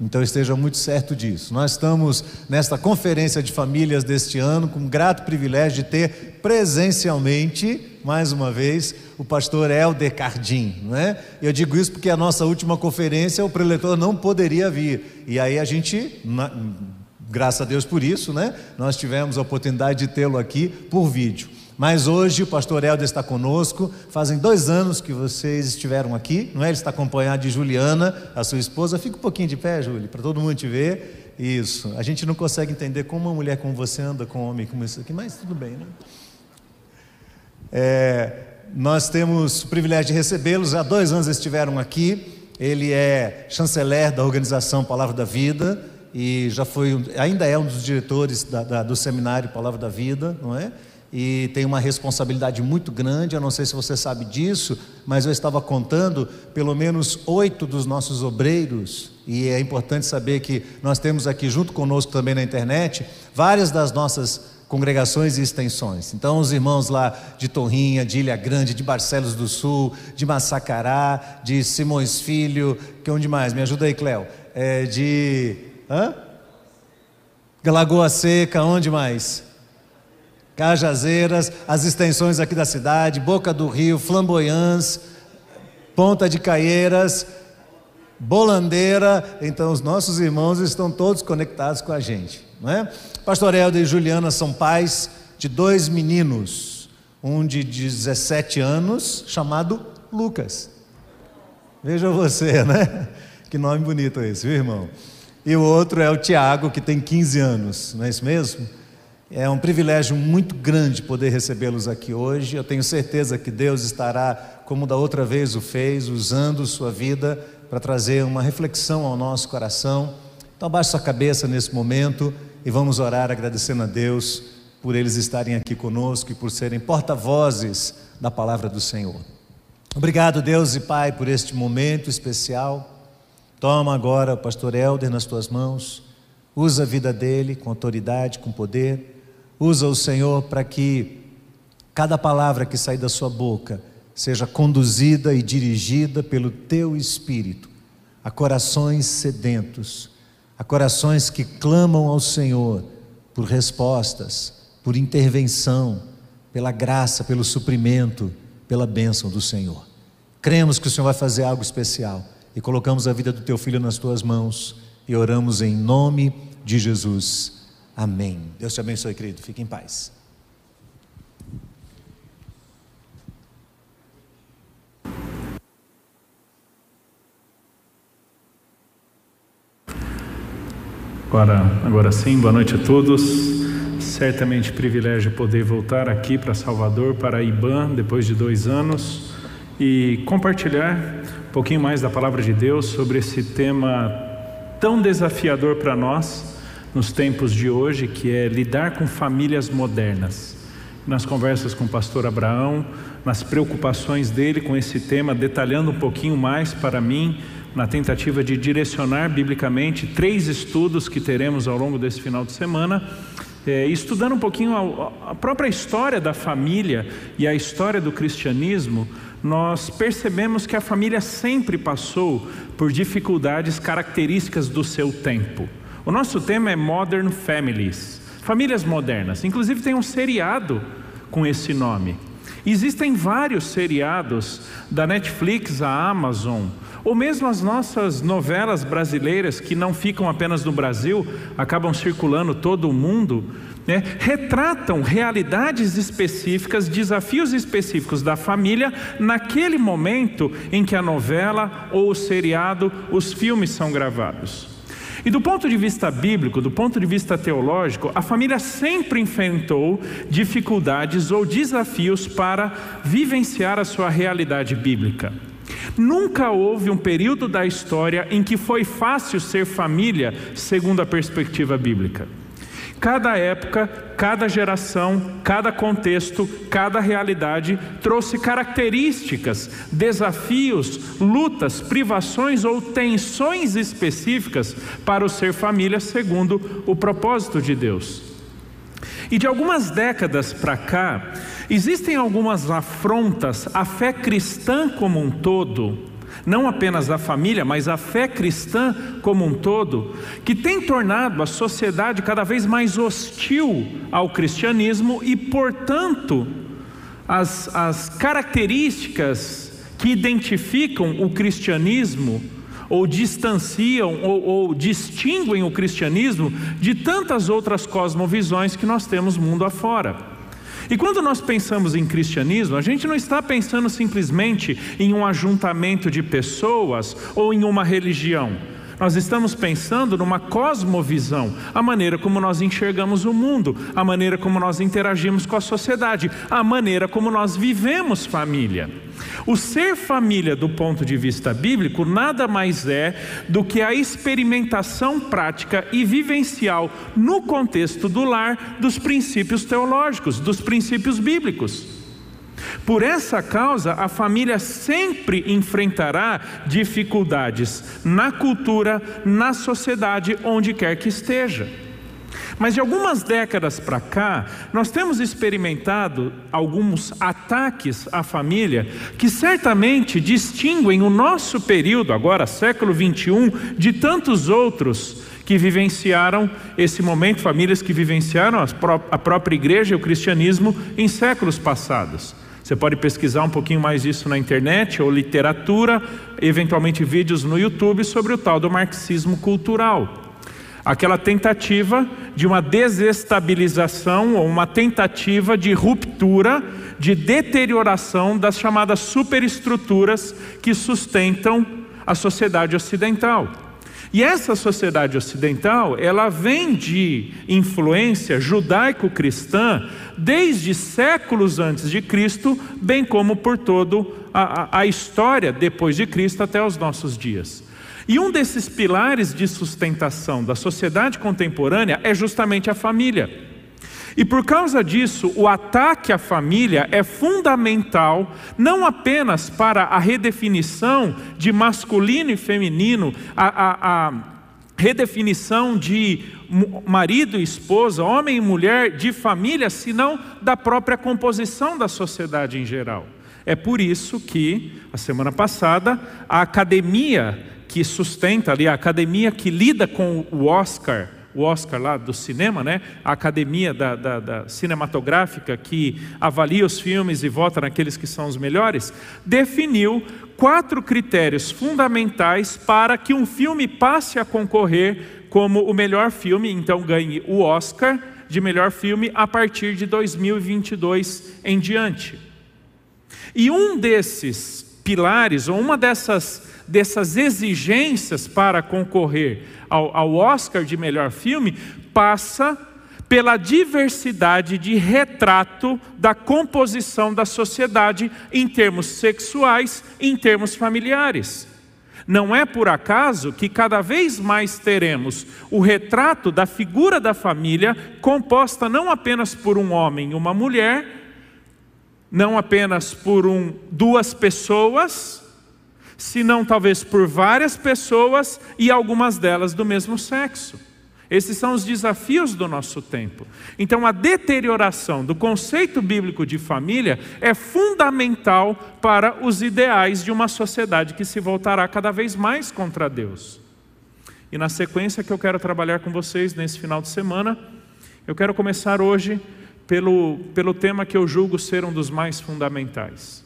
Então esteja muito certo disso. Nós estamos nesta conferência de famílias deste ano com um grato privilégio de ter presencialmente, mais uma vez, o pastor Helder Cardim, não é? Eu digo isso porque a nossa última conferência o preletor não poderia vir. E aí a gente, na, graças a Deus por isso, né? Nós tivemos a oportunidade de tê-lo aqui por vídeo. Mas hoje o pastor Helder está conosco. Fazem dois anos que vocês estiveram aqui, não é? Ele está acompanhado de Juliana, a sua esposa. Fica um pouquinho de pé, Júlia, para todo mundo te ver. Isso. A gente não consegue entender como uma mulher como você anda com um homem como isso aqui, mas tudo bem, né? É, nós temos o privilégio de recebê-los. Há dois anos estiveram aqui. Ele é chanceler da organização Palavra da Vida e já foi, ainda é um dos diretores da, da, do seminário Palavra da Vida, não é? E tem uma responsabilidade muito grande. Eu não sei se você sabe disso, mas eu estava contando pelo menos oito dos nossos obreiros, e é importante saber que nós temos aqui junto conosco também na internet várias das nossas congregações e extensões. Então, os irmãos lá de Torrinha, de Ilha Grande, de Barcelos do Sul, de Massacará, de Simões Filho, que onde mais? Me ajuda aí, Cléo. É de. Hã? Lagoa Seca, onde mais? Cajazeiras, as extensões aqui da cidade, Boca do Rio, Flamboyãs, Ponta de Caieiras, Bolandeira. Então, os nossos irmãos estão todos conectados com a gente, não é? Pastor Helder e Juliana são pais de dois meninos, um de 17 anos, chamado Lucas. Veja você, né? Que nome bonito esse, viu, irmão? E o outro é o Tiago, que tem 15 anos, não é isso mesmo? É um privilégio muito grande poder recebê-los aqui hoje. Eu tenho certeza que Deus estará, como da outra vez o fez, usando sua vida para trazer uma reflexão ao nosso coração. Então, baixe sua cabeça nesse momento e vamos orar agradecendo a Deus por eles estarem aqui conosco e por serem porta-vozes da palavra do Senhor. Obrigado, Deus e Pai, por este momento especial. Toma agora o pastor Helder nas tuas mãos. Usa a vida dele com autoridade, com poder Usa o Senhor para que cada palavra que sair da sua boca seja conduzida e dirigida pelo teu espírito a corações sedentos, a corações que clamam ao Senhor por respostas, por intervenção, pela graça, pelo suprimento, pela bênção do Senhor. Cremos que o Senhor vai fazer algo especial e colocamos a vida do teu filho nas tuas mãos e oramos em nome de Jesus. Amém. Deus te abençoe, querido. Fique em paz. Agora, agora sim, boa noite a todos. Certamente privilégio poder voltar aqui para Salvador, para IBAN, depois de dois anos, e compartilhar um pouquinho mais da palavra de Deus sobre esse tema tão desafiador para nós nos tempos de hoje, que é lidar com famílias modernas. Nas conversas com o pastor Abraão, nas preocupações dele com esse tema, detalhando um pouquinho mais para mim, na tentativa de direcionar biblicamente três estudos que teremos ao longo desse final de semana, é, estudando um pouquinho a, a própria história da família e a história do cristianismo, nós percebemos que a família sempre passou por dificuldades características do seu tempo. O nosso tema é Modern Families, famílias modernas. Inclusive tem um seriado com esse nome. Existem vários seriados da Netflix, a Amazon, ou mesmo as nossas novelas brasileiras que não ficam apenas no Brasil, acabam circulando todo o mundo, né? retratam realidades específicas, desafios específicos da família naquele momento em que a novela ou o seriado, os filmes são gravados. E do ponto de vista bíblico, do ponto de vista teológico, a família sempre enfrentou dificuldades ou desafios para vivenciar a sua realidade bíblica. Nunca houve um período da história em que foi fácil ser família segundo a perspectiva bíblica. Cada época, cada geração, cada contexto, cada realidade trouxe características, desafios, lutas, privações ou tensões específicas para o ser família segundo o propósito de Deus. E de algumas décadas para cá, existem algumas afrontas à fé cristã como um todo não apenas a família, mas a fé cristã como um todo, que tem tornado a sociedade cada vez mais hostil ao cristianismo e, portanto, as, as características que identificam o cristianismo ou distanciam ou, ou, distinguem o cristianismo de tantas outras cosmovisões que nós temos mundo afora. E quando nós pensamos em cristianismo, a gente não está pensando simplesmente em um ajuntamento de pessoas ou em uma religião. Nós estamos pensando numa cosmovisão, a maneira como nós enxergamos o mundo, a maneira como nós interagimos com a sociedade, a maneira como nós vivemos família. O ser família, do ponto de vista bíblico, nada mais é do que a experimentação prática e vivencial no contexto do lar dos princípios teológicos, dos princípios bíblicos. Por essa causa, a família sempre enfrentará dificuldades na cultura, na sociedade, onde quer que esteja. Mas de algumas décadas para cá, nós temos experimentado alguns ataques à família que certamente distinguem o nosso período, agora século 21, de tantos outros que vivenciaram esse momento, famílias que vivenciaram a própria igreja e o cristianismo em séculos passados. Você pode pesquisar um pouquinho mais isso na internet ou literatura, eventualmente vídeos no YouTube sobre o tal do marxismo cultural. Aquela tentativa de uma desestabilização ou uma tentativa de ruptura, de deterioração das chamadas superestruturas que sustentam a sociedade ocidental. E essa sociedade ocidental, ela vem de influência judaico-cristã desde séculos antes de Cristo, bem como por toda a, a história depois de Cristo até os nossos dias. E um desses pilares de sustentação da sociedade contemporânea é justamente a família. E por causa disso, o ataque à família é fundamental, não apenas para a redefinição de masculino e feminino, a, a, a redefinição de marido e esposa, homem e mulher, de família, senão da própria composição da sociedade em geral. É por isso que, a semana passada, a academia que sustenta ali, a academia que lida com o Oscar, o Oscar lá do cinema, né? a academia da, da, da, cinematográfica que avalia os filmes e vota naqueles que são os melhores, definiu quatro critérios fundamentais para que um filme passe a concorrer como o melhor filme, então ganhe o Oscar de melhor filme a partir de 2022 em diante. E um desses pilares, ou uma dessas dessas exigências para concorrer ao, ao Oscar de melhor filme passa pela diversidade de retrato da composição da sociedade em termos sexuais em termos familiares. Não é por acaso que cada vez mais teremos o retrato da figura da família composta não apenas por um homem e uma mulher, não apenas por um, duas pessoas, se não talvez por várias pessoas e algumas delas do mesmo sexo. Esses são os desafios do nosso tempo. Então, a deterioração do conceito bíblico de família é fundamental para os ideais de uma sociedade que se voltará cada vez mais contra Deus. E na sequência que eu quero trabalhar com vocês nesse final de semana, eu quero começar hoje pelo, pelo tema que eu julgo ser um dos mais fundamentais.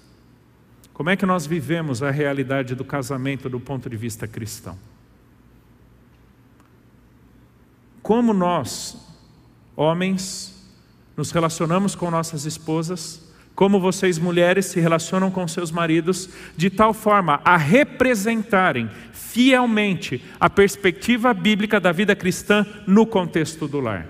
Como é que nós vivemos a realidade do casamento do ponto de vista cristão? Como nós, homens, nos relacionamos com nossas esposas, como vocês mulheres se relacionam com seus maridos, de tal forma a representarem fielmente a perspectiva bíblica da vida cristã no contexto do lar.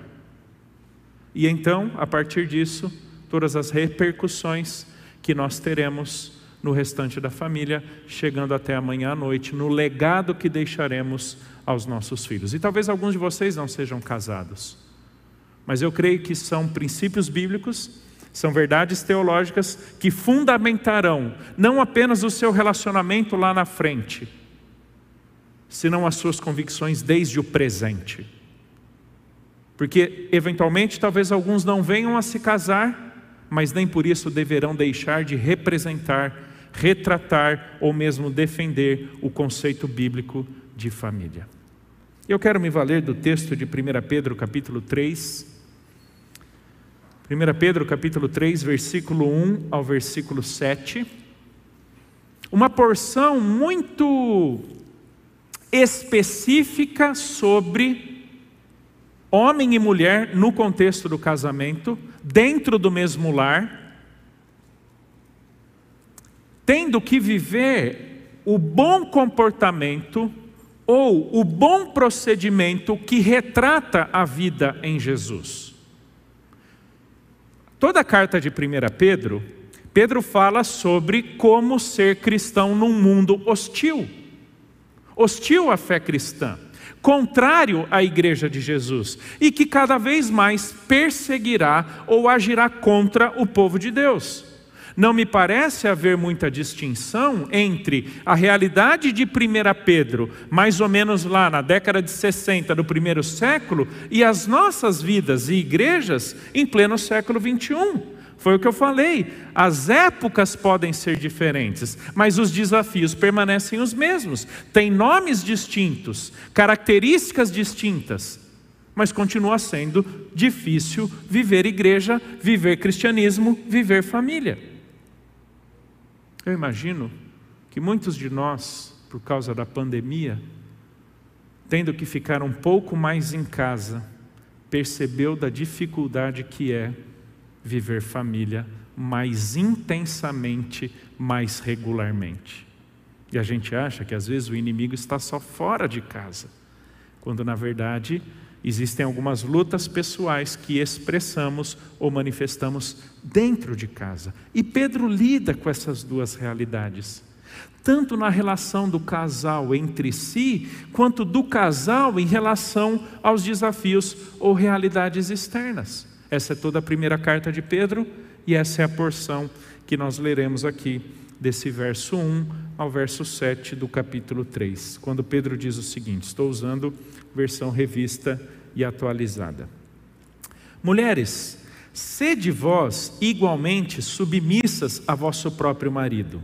E então, a partir disso, todas as repercussões que nós teremos no restante da família, chegando até amanhã à noite, no legado que deixaremos aos nossos filhos. E talvez alguns de vocês não sejam casados, mas eu creio que são princípios bíblicos, são verdades teológicas que fundamentarão não apenas o seu relacionamento lá na frente, senão as suas convicções desde o presente. Porque, eventualmente, talvez alguns não venham a se casar, mas nem por isso deverão deixar de representar retratar ou mesmo defender o conceito bíblico de família. Eu quero me valer do texto de 1 Pedro capítulo 3. 1 Pedro capítulo 3, versículo 1 ao versículo 7. Uma porção muito específica sobre homem e mulher no contexto do casamento, dentro do mesmo lar, tendo que viver o bom comportamento ou o bom procedimento que retrata a vida em Jesus. Toda a carta de 1 Pedro, Pedro fala sobre como ser cristão num mundo hostil hostil à fé cristã, contrário à igreja de Jesus e que cada vez mais perseguirá ou agirá contra o povo de Deus. Não me parece haver muita distinção entre a realidade de 1 Pedro, mais ou menos lá na década de 60 do primeiro século, e as nossas vidas e igrejas em pleno século 21. Foi o que eu falei. As épocas podem ser diferentes, mas os desafios permanecem os mesmos. Tem nomes distintos, características distintas, mas continua sendo difícil viver igreja, viver cristianismo, viver família. Eu imagino que muitos de nós, por causa da pandemia, tendo que ficar um pouco mais em casa, percebeu da dificuldade que é viver família mais intensamente, mais regularmente. E a gente acha que às vezes o inimigo está só fora de casa, quando na verdade existem algumas lutas pessoais que expressamos ou manifestamos dentro de casa. E Pedro lida com essas duas realidades, tanto na relação do casal entre si, quanto do casal em relação aos desafios ou realidades externas. Essa é toda a primeira carta de Pedro e essa é a porção que nós leremos aqui, desse verso 1 ao verso 7 do capítulo 3, quando Pedro diz o seguinte: estou usando versão revista e atualizada. Mulheres, sede vós igualmente submissas a vosso próprio marido,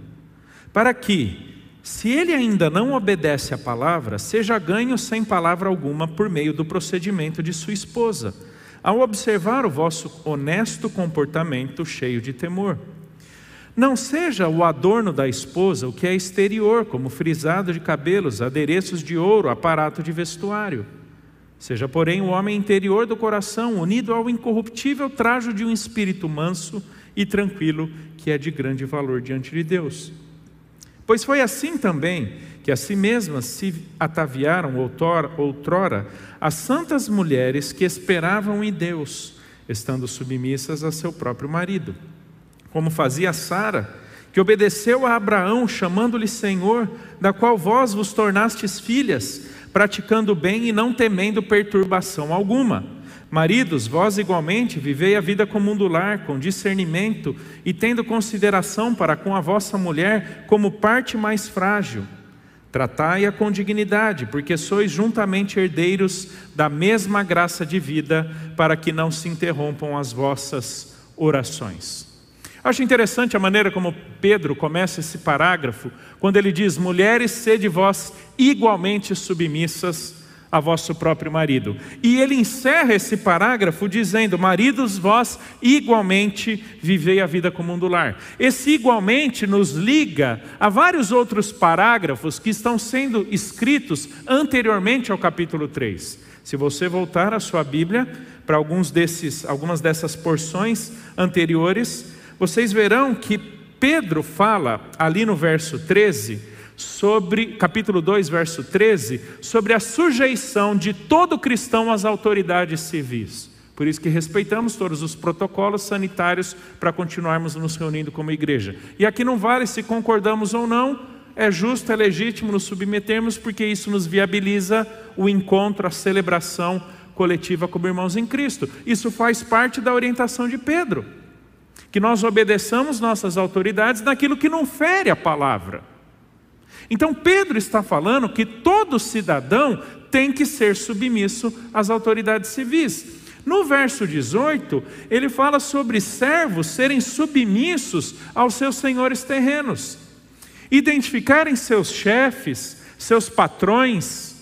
para que, se ele ainda não obedece à palavra, seja ganho sem palavra alguma por meio do procedimento de sua esposa ao observar o vosso honesto comportamento cheio de temor. Não seja o adorno da esposa o que é exterior, como frisado de cabelos, adereços de ouro, aparato de vestuário. Seja, porém, o homem interior do coração, unido ao incorruptível trajo de um espírito manso e tranquilo, que é de grande valor diante de Deus. Pois foi assim também que a si mesmas se ataviaram outrora as santas mulheres que esperavam em Deus, estando submissas a seu próprio marido. Como fazia Sara, que obedeceu a Abraão, chamando-lhe Senhor, da qual vós vos tornastes filhas, praticando bem e não temendo perturbação alguma. Maridos, vós igualmente vivei a vida comum do lar, com discernimento e tendo consideração para com a vossa mulher como parte mais frágil Tratai-a com dignidade, porque sois juntamente herdeiros da mesma graça de vida, para que não se interrompam as vossas orações. Acho interessante a maneira como Pedro começa esse parágrafo, quando ele diz: Mulheres, sede vós igualmente submissas a vosso próprio marido. E ele encerra esse parágrafo dizendo: Maridos, vós igualmente vivei a vida comum do lar. Esse igualmente nos liga a vários outros parágrafos que estão sendo escritos anteriormente ao capítulo 3. Se você voltar a sua Bíblia para alguns desses, algumas dessas porções anteriores, vocês verão que Pedro fala ali no verso 13 sobre, capítulo 2, verso 13, sobre a sujeição de todo cristão às autoridades civis. Por isso que respeitamos todos os protocolos sanitários para continuarmos nos reunindo como igreja. E aqui não vale se concordamos ou não, é justo, é legítimo nos submetermos, porque isso nos viabiliza o encontro, a celebração coletiva como irmãos em Cristo. Isso faz parte da orientação de Pedro. Que nós obedeçamos nossas autoridades naquilo que não fere a palavra. Então Pedro está falando que todo cidadão tem que ser submisso às autoridades civis. No verso 18, ele fala sobre servos serem submissos aos seus senhores terrenos. identificarem seus chefes, seus patrões,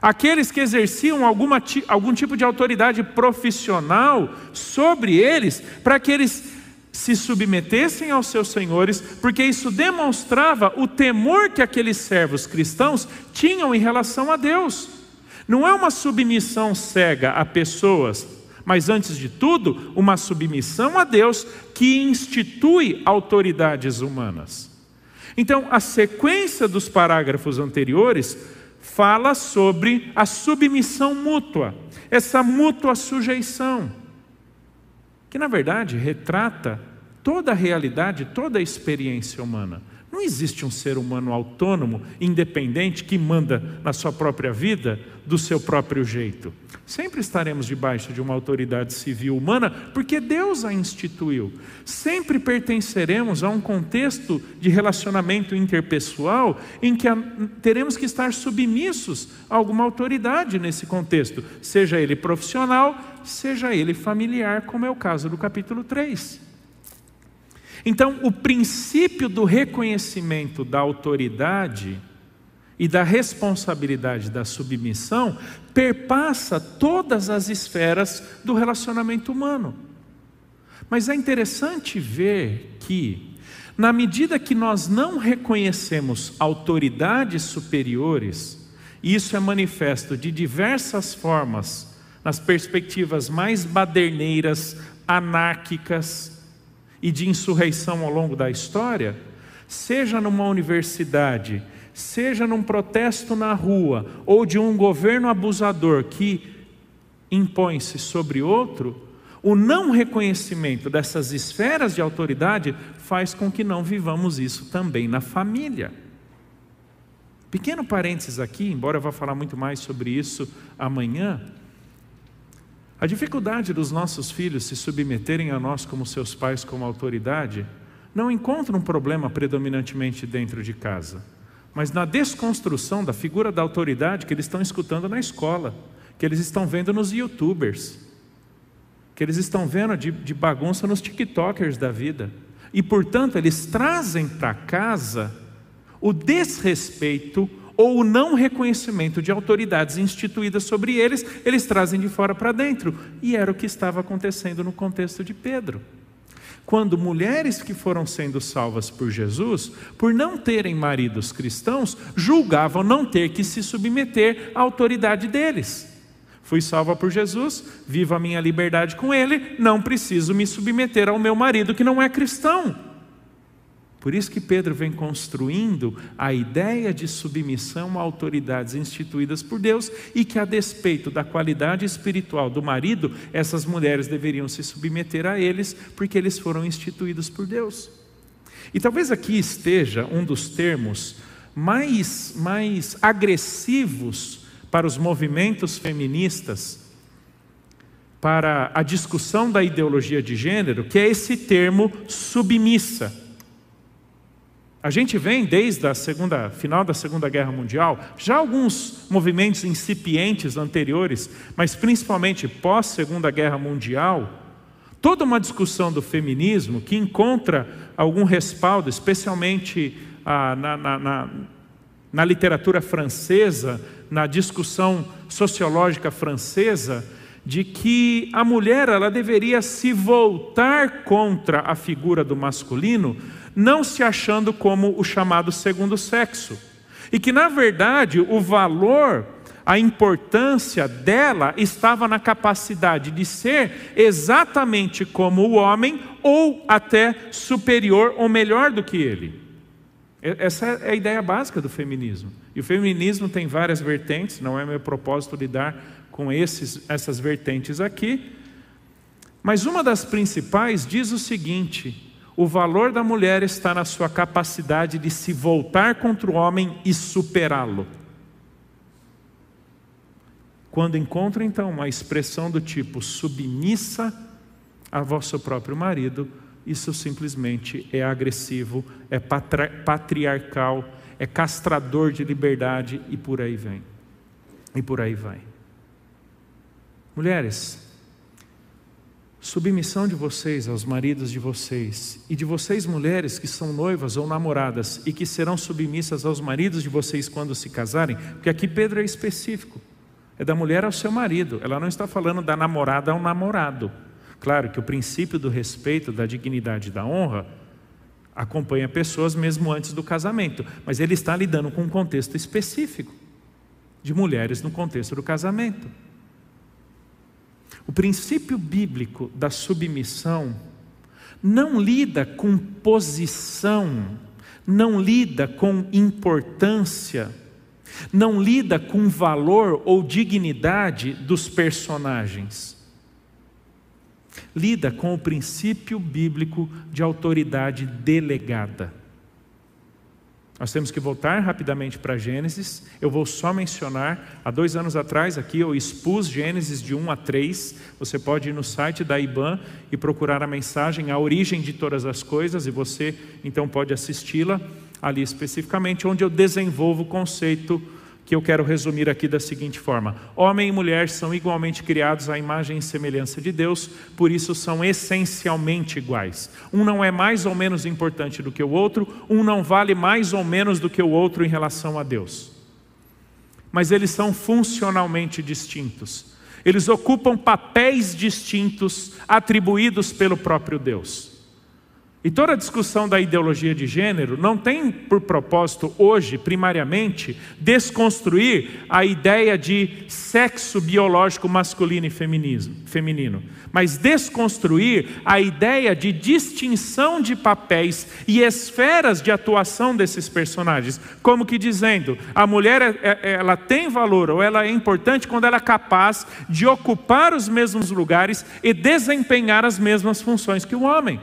aqueles que exerciam alguma, algum tipo de autoridade profissional sobre eles, para que eles se submetessem aos seus senhores, porque isso demonstrava o temor que aqueles servos cristãos tinham em relação a Deus. Não é uma submissão cega a pessoas, mas antes de tudo, uma submissão a Deus que institui autoridades humanas. Então, a sequência dos parágrafos anteriores fala sobre a submissão mútua, essa mútua sujeição, que na verdade retrata toda a realidade, toda a experiência humana. Não existe um ser humano autônomo, independente, que manda na sua própria vida do seu próprio jeito. Sempre estaremos debaixo de uma autoridade civil humana, porque Deus a instituiu. Sempre pertenceremos a um contexto de relacionamento interpessoal em que teremos que estar submissos a alguma autoridade nesse contexto, seja ele profissional, seja ele familiar, como é o caso do capítulo 3. Então, o princípio do reconhecimento da autoridade e da responsabilidade da submissão perpassa todas as esferas do relacionamento humano. Mas é interessante ver que, na medida que nós não reconhecemos autoridades superiores, isso é manifesto de diversas formas, nas perspectivas mais baderneiras, anárquicas, e de insurreição ao longo da história, seja numa universidade, seja num protesto na rua, ou de um governo abusador que impõe-se sobre outro, o não reconhecimento dessas esferas de autoridade faz com que não vivamos isso também na família. Pequeno parênteses aqui, embora eu vá falar muito mais sobre isso amanhã, a dificuldade dos nossos filhos se submeterem a nós como seus pais, como autoridade, não encontra um problema predominantemente dentro de casa, mas na desconstrução da figura da autoridade que eles estão escutando na escola, que eles estão vendo nos youtubers, que eles estão vendo de, de bagunça nos tiktokers da vida. E, portanto, eles trazem para casa o desrespeito ou o não reconhecimento de autoridades instituídas sobre eles, eles trazem de fora para dentro. E era o que estava acontecendo no contexto de Pedro. Quando mulheres que foram sendo salvas por Jesus, por não terem maridos cristãos, julgavam não ter que se submeter à autoridade deles. Fui salva por Jesus, vivo a minha liberdade com Ele, não preciso me submeter ao meu marido que não é cristão. Por isso que Pedro vem construindo a ideia de submissão a autoridades instituídas por Deus e que, a despeito da qualidade espiritual do marido, essas mulheres deveriam se submeter a eles, porque eles foram instituídos por Deus. E talvez aqui esteja um dos termos mais, mais agressivos para os movimentos feministas, para a discussão da ideologia de gênero, que é esse termo submissa. A gente vem desde a segunda, final da Segunda Guerra Mundial, já alguns movimentos incipientes anteriores, mas principalmente pós Segunda Guerra Mundial, toda uma discussão do feminismo que encontra algum respaldo, especialmente ah, na, na, na, na literatura francesa, na discussão sociológica francesa, de que a mulher ela deveria se voltar contra a figura do masculino não se achando como o chamado segundo sexo. E que, na verdade, o valor, a importância dela estava na capacidade de ser exatamente como o homem, ou até superior ou melhor do que ele. Essa é a ideia básica do feminismo. E o feminismo tem várias vertentes, não é meu propósito lidar com esses, essas vertentes aqui. Mas uma das principais diz o seguinte: o valor da mulher está na sua capacidade de se voltar contra o homem e superá-lo. Quando encontra então uma expressão do tipo submissa a vosso próprio marido, isso simplesmente é agressivo, é patriarcal, é castrador de liberdade e por aí vem. E por aí vai. Mulheres, submissão de vocês aos maridos de vocês e de vocês mulheres que são noivas ou namoradas e que serão submissas aos maridos de vocês quando se casarem, porque aqui Pedro é específico. É da mulher ao seu marido. Ela não está falando da namorada ao namorado. Claro que o princípio do respeito, da dignidade e da honra acompanha pessoas mesmo antes do casamento, mas ele está lidando com um contexto específico de mulheres no contexto do casamento. O princípio bíblico da submissão não lida com posição, não lida com importância, não lida com valor ou dignidade dos personagens. Lida com o princípio bíblico de autoridade delegada. Nós temos que voltar rapidamente para Gênesis. Eu vou só mencionar, há dois anos atrás aqui eu expus Gênesis de 1 a 3. Você pode ir no site da IBAN e procurar a mensagem, a origem de todas as coisas, e você então pode assisti-la ali especificamente, onde eu desenvolvo o conceito que eu quero resumir aqui da seguinte forma: Homem e mulher são igualmente criados à imagem e semelhança de Deus, por isso são essencialmente iguais. Um não é mais ou menos importante do que o outro, um não vale mais ou menos do que o outro em relação a Deus. Mas eles são funcionalmente distintos. Eles ocupam papéis distintos atribuídos pelo próprio Deus. E toda a discussão da ideologia de gênero não tem por propósito hoje, primariamente, desconstruir a ideia de sexo biológico masculino e feminino, mas desconstruir a ideia de distinção de papéis e esferas de atuação desses personagens, como que dizendo, a mulher é, é, ela tem valor ou ela é importante quando ela é capaz de ocupar os mesmos lugares e desempenhar as mesmas funções que o homem.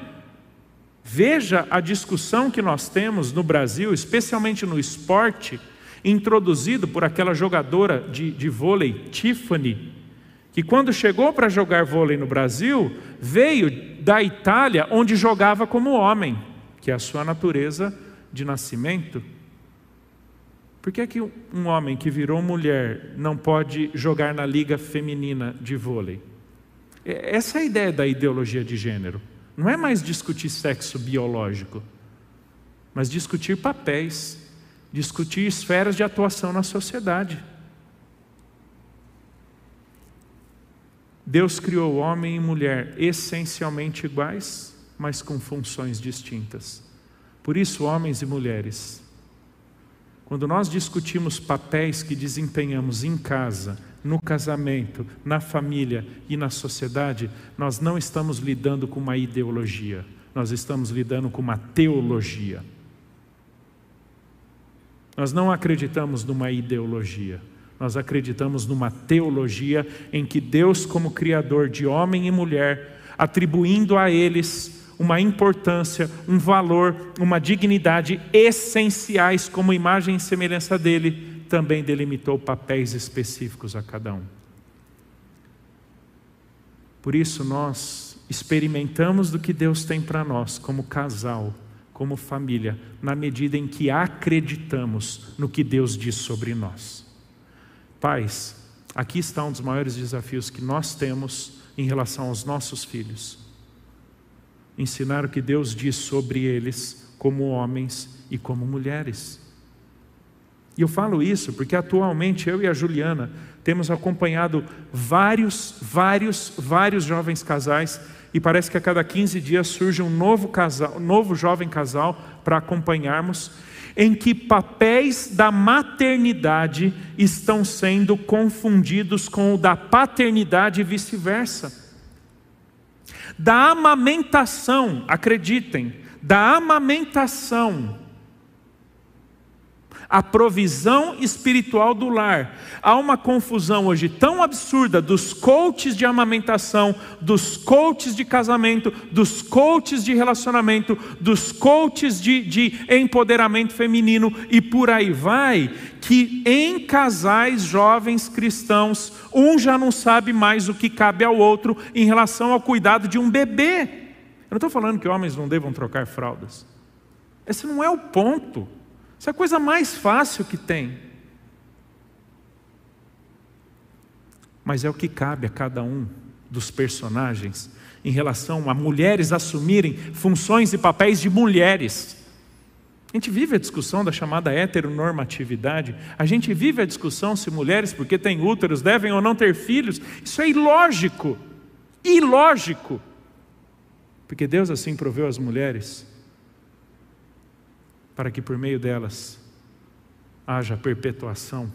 Veja a discussão que nós temos no Brasil, especialmente no esporte, introduzido por aquela jogadora de, de vôlei, Tiffany, que quando chegou para jogar vôlei no Brasil, veio da Itália, onde jogava como homem, que é a sua natureza de nascimento. Por que, é que um homem que virou mulher não pode jogar na liga feminina de vôlei? Essa é a ideia da ideologia de gênero. Não é mais discutir sexo biológico, mas discutir papéis, discutir esferas de atuação na sociedade. Deus criou homem e mulher essencialmente iguais, mas com funções distintas. Por isso, homens e mulheres, quando nós discutimos papéis que desempenhamos em casa, no casamento, na família e na sociedade, nós não estamos lidando com uma ideologia, nós estamos lidando com uma teologia. Nós não acreditamos numa ideologia, nós acreditamos numa teologia em que Deus, como Criador de homem e mulher, atribuindo a eles uma importância, um valor, uma dignidade essenciais como imagem e semelhança dele, também delimitou papéis específicos a cada um. Por isso nós experimentamos do que Deus tem para nós como casal, como família, na medida em que acreditamos no que Deus diz sobre nós. Pais, aqui está um dos maiores desafios que nós temos em relação aos nossos filhos. Ensinar o que Deus diz sobre eles como homens e como mulheres. E eu falo isso porque atualmente eu e a Juliana temos acompanhado vários, vários, vários jovens casais e parece que a cada 15 dias surge um novo casal, um novo jovem casal para acompanharmos, em que papéis da maternidade estão sendo confundidos com o da paternidade e vice-versa. Da amamentação, acreditem, da amamentação a provisão espiritual do lar. Há uma confusão hoje tão absurda dos coaches de amamentação, dos coaches de casamento, dos coaches de relacionamento, dos coaches de, de empoderamento feminino e por aí vai, que em casais jovens cristãos, um já não sabe mais o que cabe ao outro em relação ao cuidado de um bebê. Eu não estou falando que homens não devam trocar fraldas. Esse não é o ponto. Isso é a coisa mais fácil que tem. Mas é o que cabe a cada um dos personagens em relação a mulheres assumirem funções e papéis de mulheres. A gente vive a discussão da chamada heteronormatividade. A gente vive a discussão se mulheres, porque têm úteros, devem ou não ter filhos. Isso é ilógico. Ilógico. Porque Deus assim proveu as mulheres para que por meio delas haja perpetuação,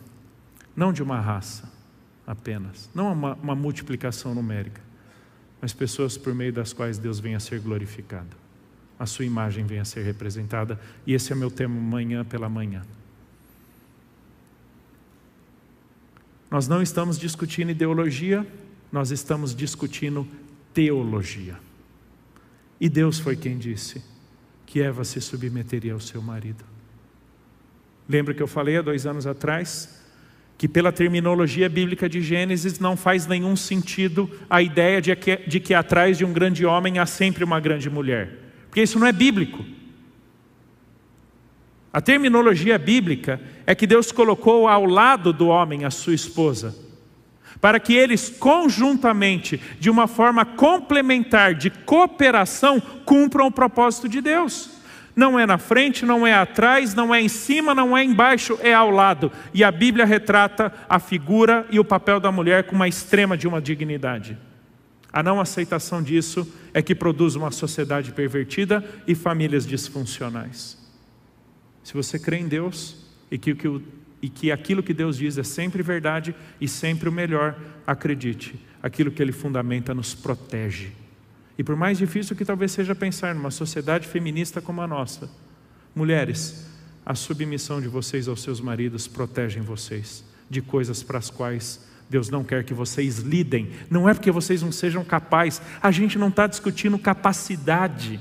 não de uma raça apenas, não uma, uma multiplicação numérica, mas pessoas por meio das quais Deus venha a ser glorificado a sua imagem venha a ser representada. E esse é meu tema manhã pela manhã. Nós não estamos discutindo ideologia, nós estamos discutindo teologia. E Deus foi quem disse que Eva se submeteria ao seu marido. Lembra que eu falei há dois anos atrás que, pela terminologia bíblica de Gênesis, não faz nenhum sentido a ideia de que, de que atrás de um grande homem há sempre uma grande mulher porque isso não é bíblico. A terminologia bíblica é que Deus colocou ao lado do homem a sua esposa, para que eles conjuntamente, de uma forma complementar, de cooperação, cumpram o propósito de Deus. Não é na frente, não é atrás, não é em cima, não é embaixo, é ao lado. E a Bíblia retrata a figura e o papel da mulher com uma extrema de uma dignidade. A não aceitação disso é que produz uma sociedade pervertida e famílias disfuncionais. Se você crê em Deus e que, que, e que aquilo que Deus diz é sempre verdade e sempre o melhor, acredite, aquilo que Ele fundamenta nos protege. E por mais difícil que talvez seja pensar numa sociedade feminista como a nossa, mulheres, a submissão de vocês aos seus maridos protege vocês de coisas para as quais Deus não quer que vocês lidem, não é porque vocês não sejam capazes, a gente não está discutindo capacidade.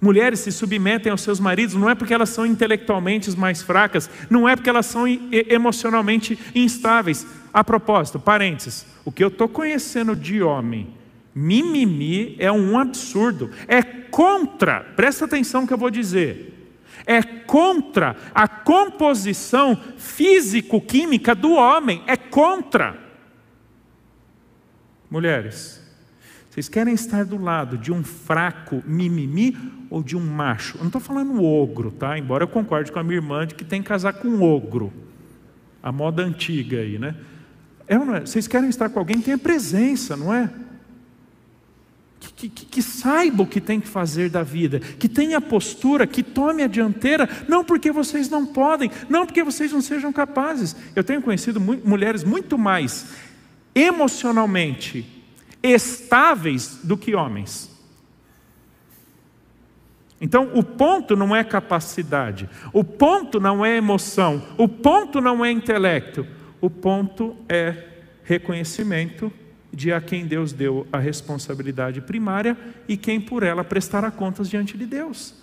Mulheres se submetem aos seus maridos não é porque elas são intelectualmente mais fracas, não é porque elas são emocionalmente instáveis. A propósito, parênteses, o que eu estou conhecendo de homem, mimimi, é um absurdo, é contra, presta atenção que eu vou dizer, é contra a composição físico-química do homem, é contra. Mulheres, vocês querem estar do lado de um fraco mimimi ou de um macho? Eu não estou falando ogro, tá? Embora eu concorde com a minha irmã de que tem que casar com ogro. A moda antiga aí, né? É, é? Vocês querem estar com alguém que tenha presença, não é? que, que, que, saiba o que tem que fazer da vida, que tenha postura, que tome a dianteira, não porque vocês não podem, não porque vocês não sejam capazes. Eu tenho conhecido mulheres muito mais emocionalmente estáveis do que homens. Então, o ponto não é capacidade, o ponto não é emoção, o ponto não é intelecto, o ponto é reconhecimento de a quem Deus deu a responsabilidade primária e quem por ela prestará contas diante de Deus.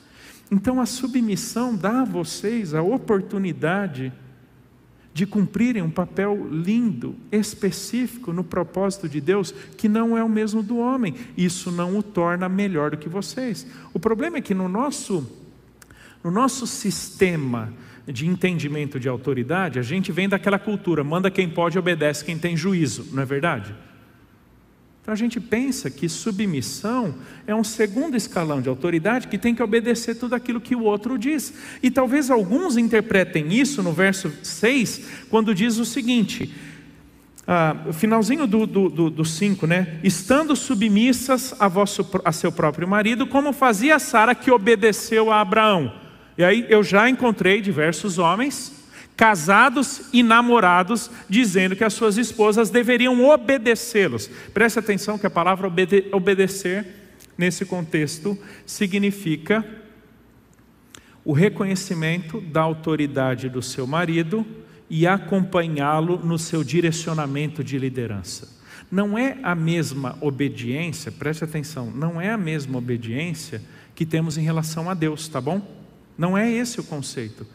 Então a submissão dá a vocês a oportunidade de cumprirem um papel lindo, específico no propósito de Deus, que não é o mesmo do homem. Isso não o torna melhor do que vocês. O problema é que no nosso no nosso sistema de entendimento de autoridade, a gente vem daquela cultura, manda quem pode, obedece quem tem juízo, não é verdade? Então a gente pensa que submissão é um segundo escalão de autoridade que tem que obedecer tudo aquilo que o outro diz. E talvez alguns interpretem isso no verso 6, quando diz o seguinte: ah, finalzinho do 5, do, do, cinco, né? Estando submissas a, vosso, a seu próprio marido, como fazia Sara que obedeceu a Abraão. E aí eu já encontrei diversos homens casados e namorados, dizendo que as suas esposas deveriam obedecê-los. Preste atenção que a palavra obede obedecer, nesse contexto, significa o reconhecimento da autoridade do seu marido e acompanhá-lo no seu direcionamento de liderança. Não é a mesma obediência, preste atenção, não é a mesma obediência que temos em relação a Deus, tá bom? Não é esse o conceito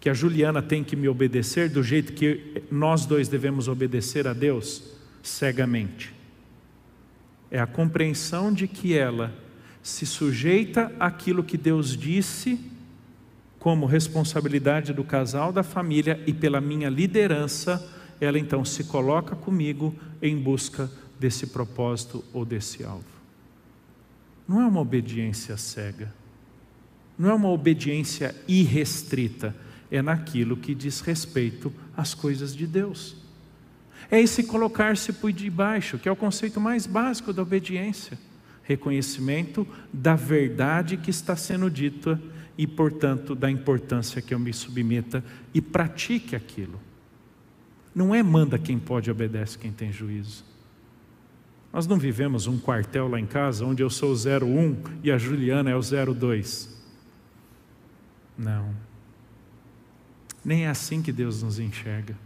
que a Juliana tem que me obedecer do jeito que nós dois devemos obedecer a Deus cegamente. É a compreensão de que ela se sujeita àquilo que Deus disse como responsabilidade do casal, da família e pela minha liderança, ela então se coloca comigo em busca desse propósito ou desse alvo. Não é uma obediência cega, não é uma obediência irrestrita, é naquilo que diz respeito às coisas de Deus. É esse colocar-se por debaixo, que é o conceito mais básico da obediência. Reconhecimento da verdade que está sendo dita e, portanto, da importância que eu me submeta e pratique aquilo. Não é manda quem pode, obedece quem tem juízo. Nós não vivemos um quartel lá em casa onde eu sou o 01 e a Juliana é o 02. Não. Nem é assim que Deus nos enxerga.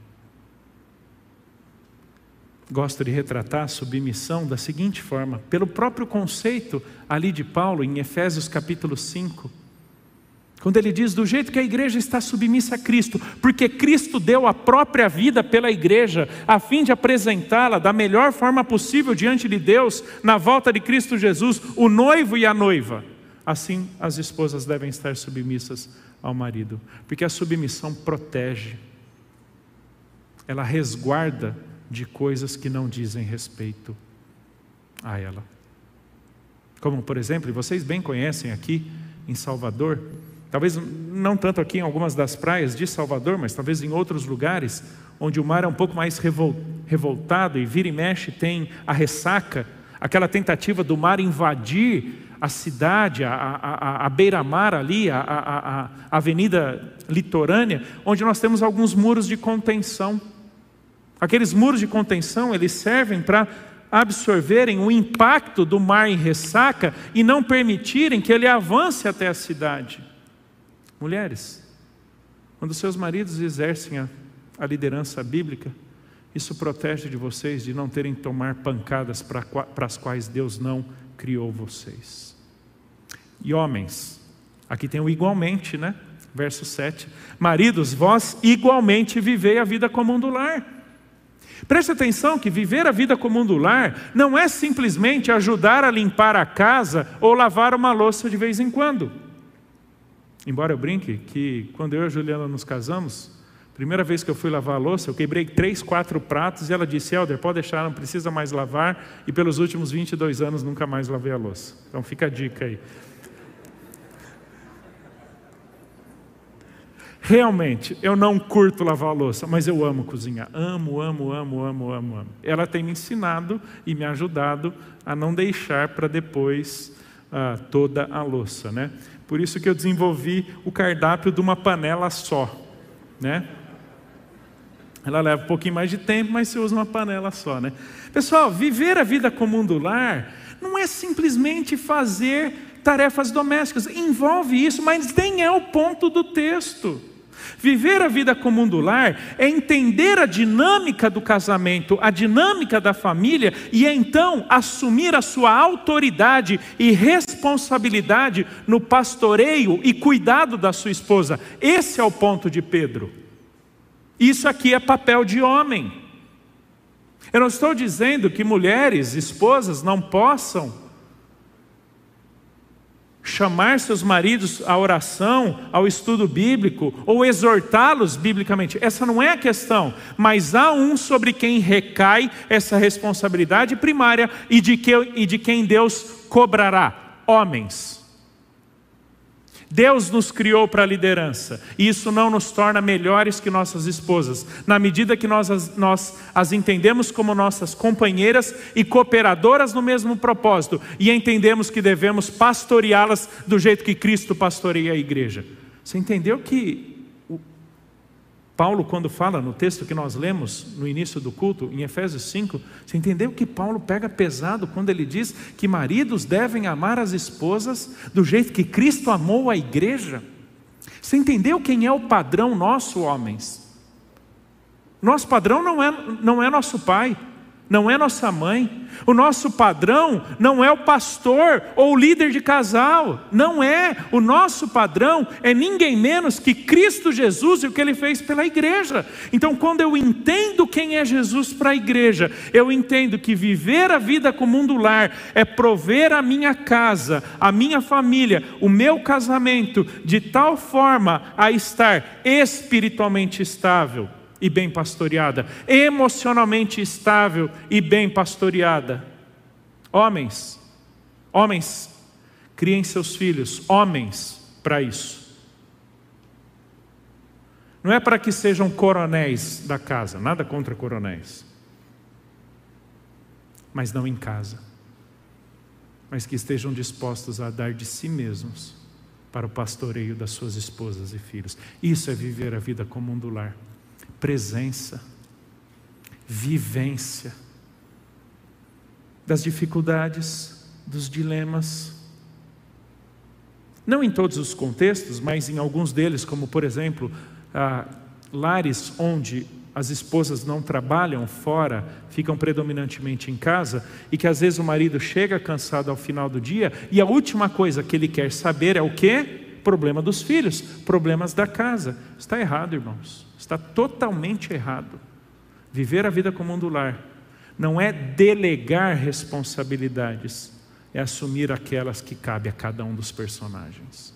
Gosto de retratar a submissão da seguinte forma, pelo próprio conceito ali de Paulo em Efésios capítulo 5 quando ele diz do jeito que a igreja está submissa a Cristo, porque Cristo deu a própria vida pela igreja, a fim de apresentá-la da melhor forma possível diante de Deus, na volta de Cristo Jesus, o noivo e a noiva. Assim, as esposas devem estar submissas ao marido, porque a submissão protege, ela resguarda de coisas que não dizem respeito a ela. Como, por exemplo, vocês bem conhecem aqui em Salvador, Talvez não tanto aqui em algumas das praias de Salvador, mas talvez em outros lugares, onde o mar é um pouco mais revoltado e vira e mexe tem a ressaca, aquela tentativa do mar invadir a cidade, a, a, a beira-mar ali, a, a, a avenida litorânea, onde nós temos alguns muros de contenção. Aqueles muros de contenção, eles servem para absorverem o impacto do mar em ressaca e não permitirem que ele avance até a cidade. Mulheres, quando seus maridos exercem a, a liderança bíblica, isso protege de vocês de não terem que tomar pancadas para, para as quais Deus não criou vocês. E homens, aqui tem o igualmente, né? Verso 7. Maridos, vós igualmente vivei a vida comum do lar. Preste atenção que viver a vida comum do lar não é simplesmente ajudar a limpar a casa ou lavar uma louça de vez em quando. Embora eu brinque que quando eu e a Juliana nos casamos, primeira vez que eu fui lavar a louça, eu quebrei três, quatro pratos e ela disse: Helder, pode deixar, não precisa mais lavar. E pelos últimos 22 anos nunca mais lavei a louça. Então fica a dica aí. Realmente, eu não curto lavar a louça, mas eu amo cozinhar. Amo, amo, amo, amo, amo, amo. Ela tem me ensinado e me ajudado a não deixar para depois ah, toda a louça, né? Por isso que eu desenvolvi o cardápio de uma panela só, né? Ela leva um pouquinho mais de tempo, mas você usa uma panela só, né? Pessoal, viver a vida comum do lar não é simplesmente fazer tarefas domésticas, envolve isso, mas nem é o ponto do texto. Viver a vida comum do lar é entender a dinâmica do casamento, a dinâmica da família e então assumir a sua autoridade e responsabilidade no pastoreio e cuidado da sua esposa. Esse é o ponto de Pedro. Isso aqui é papel de homem. Eu não estou dizendo que mulheres, esposas, não possam chamar seus maridos à oração, ao estudo bíblico, ou exortá-los biblicamente. Essa não é a questão, mas há um sobre quem recai essa responsabilidade primária e de, que, e de quem Deus cobrará: homens. Deus nos criou para a liderança, e isso não nos torna melhores que nossas esposas, na medida que nós as, nós as entendemos como nossas companheiras e cooperadoras no mesmo propósito, e entendemos que devemos pastoreá-las do jeito que Cristo pastoreia a igreja. Você entendeu que Paulo, quando fala no texto que nós lemos no início do culto, em Efésios 5, você entendeu que Paulo pega pesado quando ele diz que maridos devem amar as esposas do jeito que Cristo amou a igreja? Você entendeu quem é o padrão nosso, homens? Nosso padrão não é, não é nosso pai, não é nossa mãe. O nosso padrão não é o pastor ou o líder de casal, não é. O nosso padrão é ninguém menos que Cristo Jesus e o que ele fez pela igreja. Então, quando eu entendo quem é Jesus para a igreja, eu entendo que viver a vida comum do lar é prover a minha casa, a minha família, o meu casamento de tal forma a estar espiritualmente estável e bem pastoreada, emocionalmente estável e bem pastoreada. Homens, homens, criem seus filhos, homens, para isso. Não é para que sejam coronéis da casa, nada contra coronéis, mas não em casa, mas que estejam dispostos a dar de si mesmos para o pastoreio das suas esposas e filhos. Isso é viver a vida comum do lar. Presença, vivência das dificuldades, dos dilemas. Não em todos os contextos, mas em alguns deles, como por exemplo, ah, lares onde as esposas não trabalham fora, ficam predominantemente em casa, e que às vezes o marido chega cansado ao final do dia, e a última coisa que ele quer saber é o quê? Problema dos filhos, problemas da casa. Está errado, irmãos. Está totalmente errado. Viver a vida comum do lar não é delegar responsabilidades, é assumir aquelas que cabe a cada um dos personagens.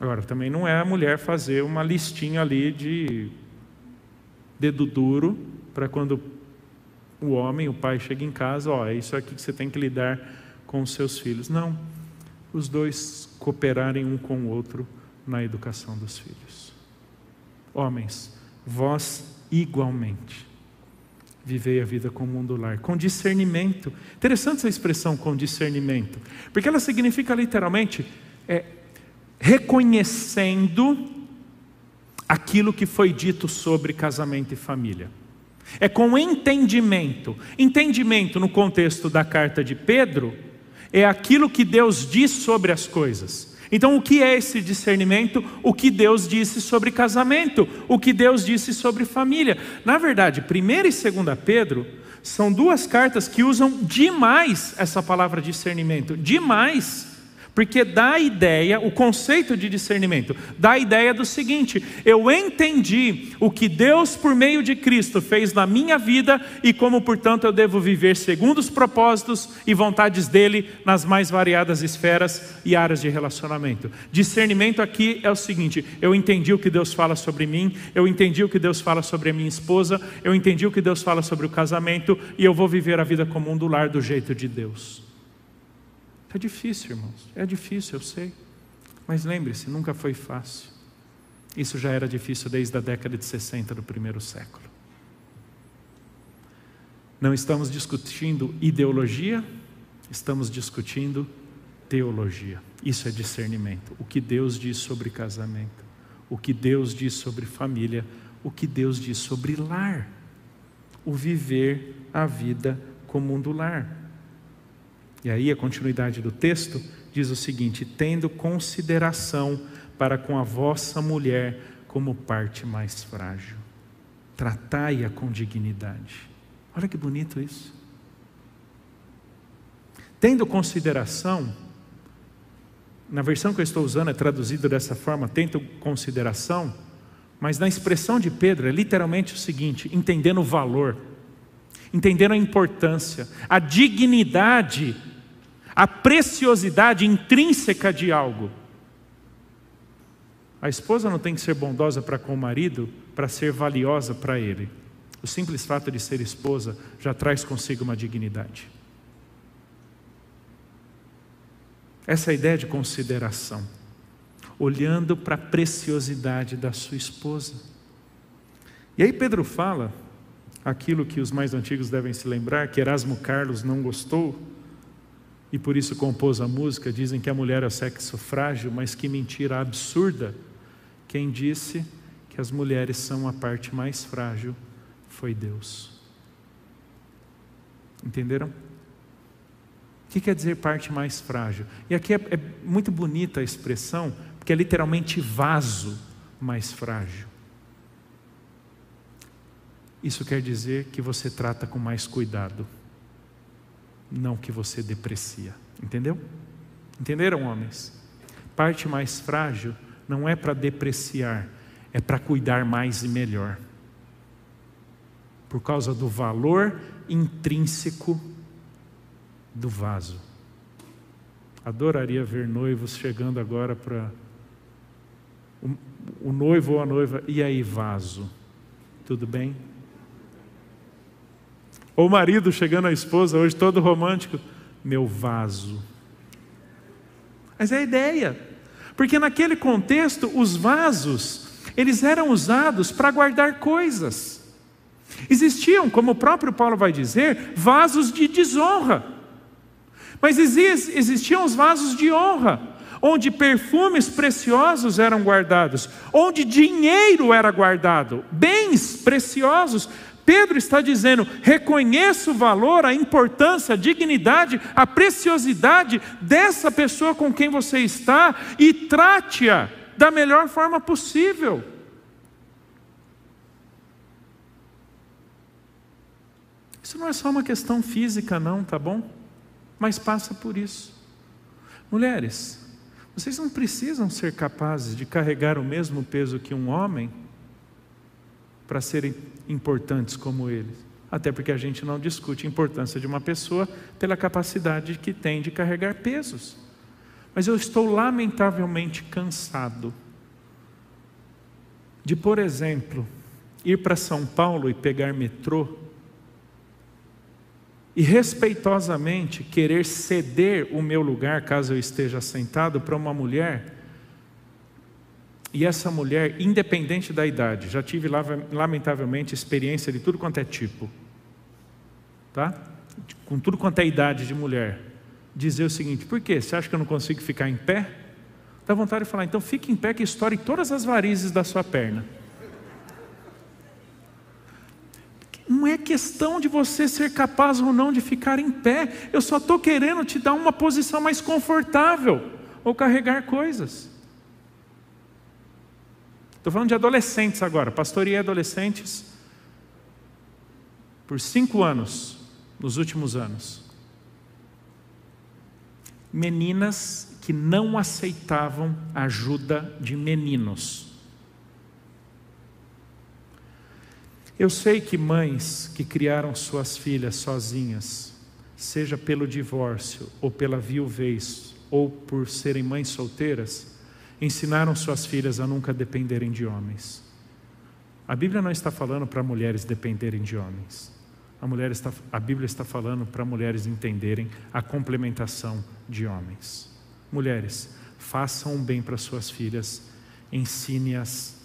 Agora, também não é a mulher fazer uma listinha ali de dedo duro para quando o homem, o pai chega em casa, ó, é isso aqui que você tem que lidar com os seus filhos. Não. Os dois cooperarem um com o outro na educação dos filhos. Homens, vós igualmente vivei a vida com o mundo lar, com discernimento. Interessante essa expressão com discernimento, porque ela significa literalmente é, reconhecendo aquilo que foi dito sobre casamento e família. É com entendimento. Entendimento no contexto da carta de Pedro é aquilo que Deus diz sobre as coisas. Então, o que é esse discernimento? O que Deus disse sobre casamento, o que Deus disse sobre família. Na verdade, 1 e 2 Pedro são duas cartas que usam demais essa palavra discernimento, demais. Porque dá a ideia, o conceito de discernimento, dá a ideia do seguinte: eu entendi o que Deus, por meio de Cristo, fez na minha vida e como, portanto, eu devo viver segundo os propósitos e vontades dele nas mais variadas esferas e áreas de relacionamento. Discernimento aqui é o seguinte: eu entendi o que Deus fala sobre mim, eu entendi o que Deus fala sobre a minha esposa, eu entendi o que Deus fala sobre o casamento e eu vou viver a vida comum do lar do jeito de Deus. É difícil, irmãos. É difícil, eu sei. Mas lembre-se, nunca foi fácil. Isso já era difícil desde a década de 60 do primeiro século. Não estamos discutindo ideologia, estamos discutindo teologia. Isso é discernimento. O que Deus diz sobre casamento, o que Deus diz sobre família, o que Deus diz sobre lar. O viver a vida comum do lar. E aí a continuidade do texto diz o seguinte: tendo consideração para com a vossa mulher como parte mais frágil, tratai-a com dignidade. Olha que bonito isso. Tendo consideração, na versão que eu estou usando é traduzido dessa forma, tendo consideração, mas na expressão de Pedro é literalmente o seguinte: entendendo o valor, entendendo a importância, a dignidade a preciosidade intrínseca de algo. A esposa não tem que ser bondosa para com o marido para ser valiosa para ele. O simples fato de ser esposa já traz consigo uma dignidade. Essa é ideia de consideração, olhando para a preciosidade da sua esposa. E aí Pedro fala aquilo que os mais antigos devem se lembrar, que Erasmo Carlos não gostou, e por isso compôs a música. Dizem que a mulher é o sexo frágil, mas que mentira absurda. Quem disse que as mulheres são a parte mais frágil foi Deus. Entenderam? O que quer dizer parte mais frágil? E aqui é, é muito bonita a expressão, porque é literalmente vaso mais frágil. Isso quer dizer que você trata com mais cuidado não que você deprecia. Entendeu? Entenderam, homens? Parte mais frágil não é para depreciar, é para cuidar mais e melhor. Por causa do valor intrínseco do vaso. Adoraria ver noivos chegando agora para o, o noivo ou a noiva, e aí, vaso? Tudo bem? Ou o marido chegando à esposa, hoje todo romântico, meu vaso. Mas é a ideia. Porque naquele contexto, os vasos, eles eram usados para guardar coisas. Existiam, como o próprio Paulo vai dizer, vasos de desonra. Mas existiam os vasos de honra, onde perfumes preciosos eram guardados, onde dinheiro era guardado, bens preciosos. Pedro está dizendo: reconheça o valor, a importância, a dignidade, a preciosidade dessa pessoa com quem você está e trate-a da melhor forma possível. Isso não é só uma questão física, não, tá bom? Mas passa por isso. Mulheres, vocês não precisam ser capazes de carregar o mesmo peso que um homem para serem importantes como eles. Até porque a gente não discute a importância de uma pessoa pela capacidade que tem de carregar pesos. Mas eu estou lamentavelmente cansado de, por exemplo, ir para São Paulo e pegar metrô e respeitosamente querer ceder o meu lugar, caso eu esteja sentado, para uma mulher, e essa mulher, independente da idade, já tive lamentavelmente experiência de tudo quanto é tipo, tá? Com tudo quanto é idade de mulher, dizer o seguinte: por quê? Você acha que eu não consigo ficar em pé? Dá vontade de falar, então fique em pé que estoure todas as varizes da sua perna. Não é questão de você ser capaz ou não de ficar em pé, eu só estou querendo te dar uma posição mais confortável ou carregar coisas. Estou falando de adolescentes agora, pastoreei adolescentes por cinco anos, nos últimos anos. Meninas que não aceitavam ajuda de meninos. Eu sei que mães que criaram suas filhas sozinhas, seja pelo divórcio, ou pela viuvez, ou por serem mães solteiras, ensinaram suas filhas a nunca dependerem de homens. A Bíblia não está falando para mulheres dependerem de homens. A, mulher está, a Bíblia está falando para mulheres entenderem a complementação de homens. Mulheres, façam um bem para suas filhas, ensine-as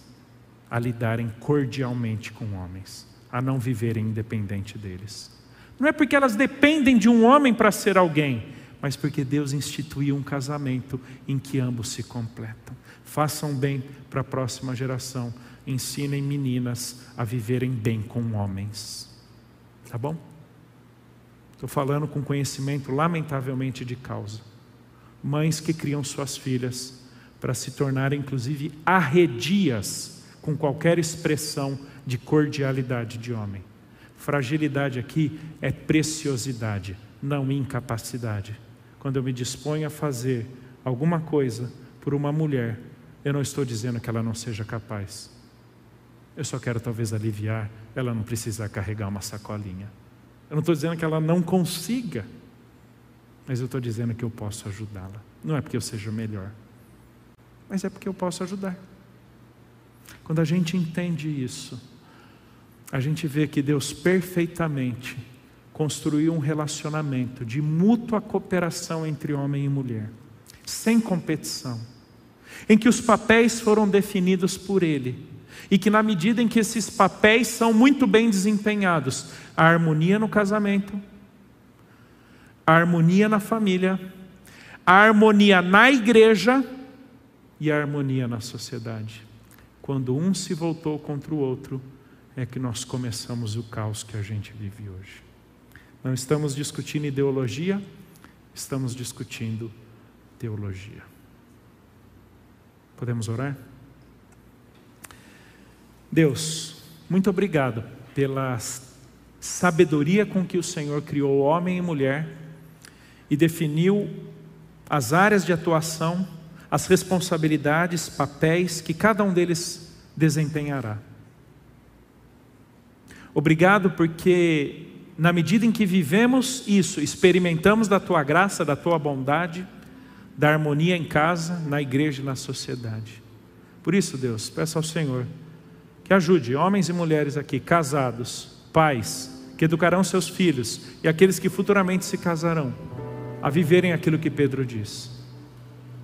a lidarem cordialmente com homens, a não viverem independente deles. Não é porque elas dependem de um homem para ser alguém, mas porque Deus instituiu um casamento em que ambos se completam. Façam bem para a próxima geração, ensinem meninas a viverem bem com homens. Tá bom? Estou falando com conhecimento, lamentavelmente, de causa. Mães que criam suas filhas para se tornarem, inclusive, arredias com qualquer expressão de cordialidade de homem. Fragilidade aqui é preciosidade, não incapacidade. Quando eu me disponho a fazer alguma coisa por uma mulher, eu não estou dizendo que ela não seja capaz. Eu só quero talvez aliviar ela não precisar carregar uma sacolinha. Eu não estou dizendo que ela não consiga, mas eu estou dizendo que eu posso ajudá-la. Não é porque eu seja melhor, mas é porque eu posso ajudar. Quando a gente entende isso, a gente vê que Deus perfeitamente construiu um relacionamento de mútua cooperação entre homem e mulher, sem competição, em que os papéis foram definidos por Ele, e que na medida em que esses papéis são muito bem desempenhados, a harmonia no casamento, a harmonia na família, a harmonia na igreja e a harmonia na sociedade. Quando um se voltou contra o outro, é que nós começamos o caos que a gente vive hoje. Não estamos discutindo ideologia, estamos discutindo teologia. Podemos orar? Deus, muito obrigado pela sabedoria com que o Senhor criou homem e mulher e definiu as áreas de atuação as responsabilidades, papéis que cada um deles desempenhará. Obrigado porque, na medida em que vivemos isso, experimentamos da tua graça, da tua bondade, da harmonia em casa, na igreja e na sociedade. Por isso, Deus, peço ao Senhor que ajude homens e mulheres aqui, casados, pais, que educarão seus filhos e aqueles que futuramente se casarão, a viverem aquilo que Pedro diz,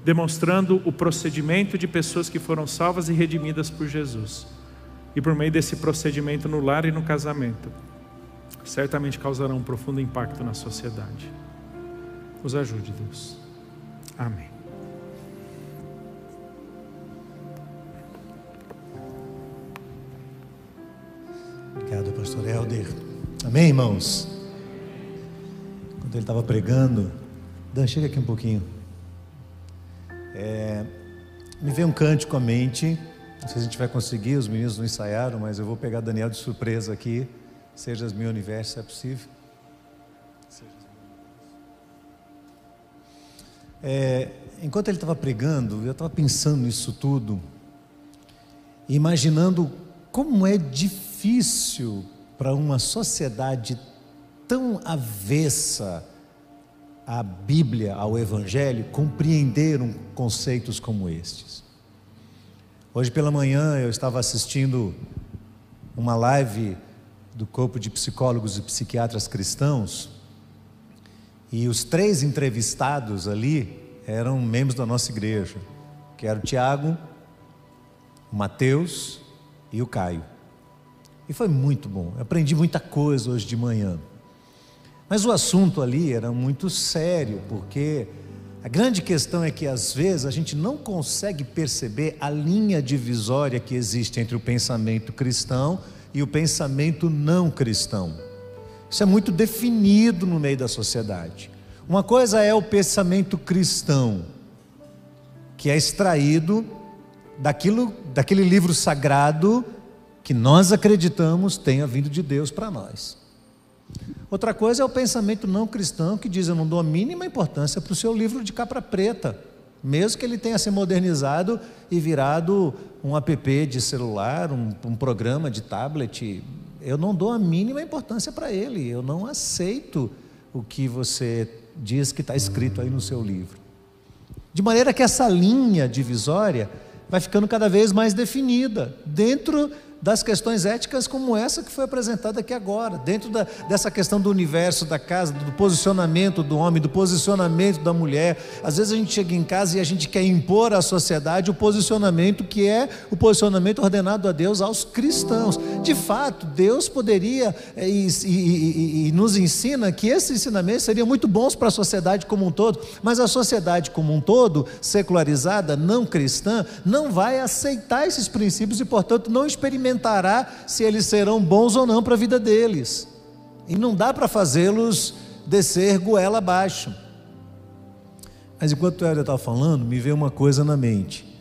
demonstrando o procedimento de pessoas que foram salvas e redimidas por Jesus. E por meio desse procedimento no lar e no casamento, certamente causarão um profundo impacto na sociedade. Nos ajude, Deus. Amém. Obrigado, pastor Helder. Amém, irmãos? Quando ele estava pregando, Dan, chega aqui um pouquinho. É, me veio um cântico à mente. Não sei se a gente vai conseguir, os meninos não ensaiaram, mas eu vou pegar Daniel de surpresa aqui. Sejas meu universo, é possível. É, enquanto ele estava pregando, eu estava pensando nisso tudo, imaginando como é difícil para uma sociedade tão avessa à Bíblia, ao Evangelho, compreender um, conceitos como estes. Hoje pela manhã eu estava assistindo uma live do corpo de psicólogos e psiquiatras cristãos e os três entrevistados ali eram membros da nossa igreja, que era o Tiago, o Mateus e o Caio. E foi muito bom. Eu aprendi muita coisa hoje de manhã. Mas o assunto ali era muito sério, porque a grande questão é que às vezes a gente não consegue perceber a linha divisória que existe entre o pensamento cristão e o pensamento não cristão. Isso é muito definido no meio da sociedade. Uma coisa é o pensamento cristão, que é extraído daquilo, daquele livro sagrado que nós acreditamos tenha vindo de Deus para nós. Outra coisa é o pensamento não cristão que diz: eu não dou a mínima importância para o seu livro de capa preta, mesmo que ele tenha se modernizado e virado um app de celular, um, um programa de tablet eu não dou a mínima importância para ele, eu não aceito o que você diz que está escrito aí no seu livro. De maneira que essa linha divisória vai ficando cada vez mais definida dentro das questões éticas como essa que foi apresentada aqui agora, dentro da, dessa questão do universo, da casa, do posicionamento do homem, do posicionamento da mulher. Às vezes a gente chega em casa e a gente quer impor à sociedade o posicionamento que é o posicionamento ordenado a Deus aos cristãos. De fato, Deus poderia eh, e, e, e, e nos ensina que esses ensinamentos seriam muito bons para a sociedade como um todo, mas a sociedade como um todo, secularizada, não cristã, não vai aceitar esses princípios e, portanto, não experimentar experimentará se eles serão bons ou não para a vida deles. E não dá para fazê-los descer goela abaixo. Mas enquanto o Hélio estava falando, me veio uma coisa na mente.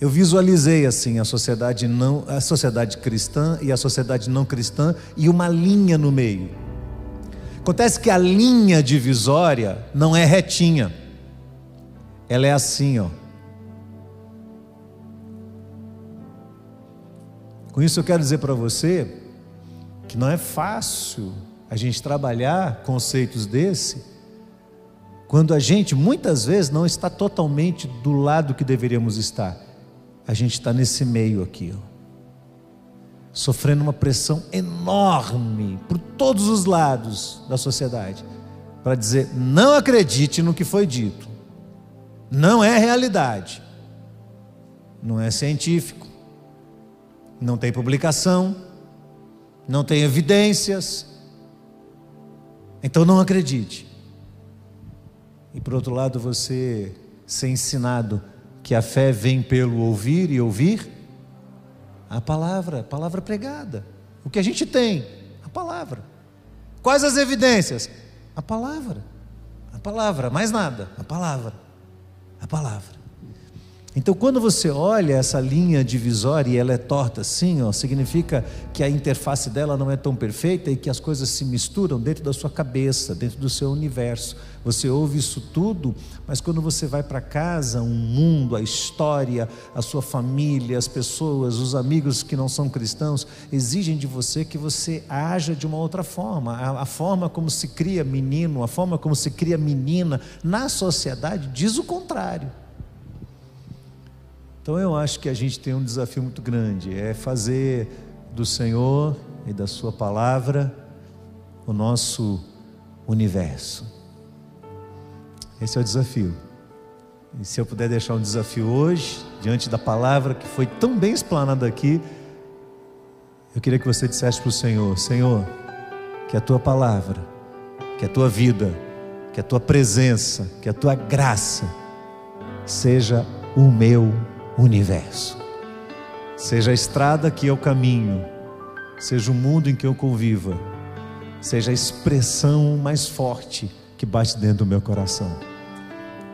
Eu visualizei assim a sociedade não, a sociedade cristã e a sociedade não cristã e uma linha no meio. Acontece que a linha divisória não é retinha. Ela é assim, ó. Com isso eu quero dizer para você que não é fácil a gente trabalhar conceitos desse quando a gente muitas vezes não está totalmente do lado que deveríamos estar. A gente está nesse meio aqui, ó, sofrendo uma pressão enorme por todos os lados da sociedade para dizer: não acredite no que foi dito, não é realidade, não é científico não tem publicação, não tem evidências, então não acredite. E por outro lado, você ser ensinado que a fé vem pelo ouvir e ouvir a palavra, a palavra pregada. O que a gente tem? A palavra. Quais as evidências? A palavra. A palavra, mais nada. A palavra. A palavra. Então, quando você olha essa linha divisória e ela é torta assim, ó, significa que a interface dela não é tão perfeita e que as coisas se misturam dentro da sua cabeça, dentro do seu universo. Você ouve isso tudo, mas quando você vai para casa, um mundo, a história, a sua família, as pessoas, os amigos que não são cristãos, exigem de você que você haja de uma outra forma. A, a forma como se cria menino, a forma como se cria menina na sociedade diz o contrário. Então eu acho que a gente tem um desafio muito grande, é fazer do Senhor e da Sua palavra o nosso universo. Esse é o desafio. E se eu puder deixar um desafio hoje, diante da palavra que foi tão bem explanada aqui, eu queria que você dissesse para o Senhor: Senhor, que a tua palavra, que a tua vida, que a tua presença, que a tua graça seja o meu universo, seja a estrada que eu caminho, seja o mundo em que eu conviva, seja a expressão mais forte que bate dentro do meu coração.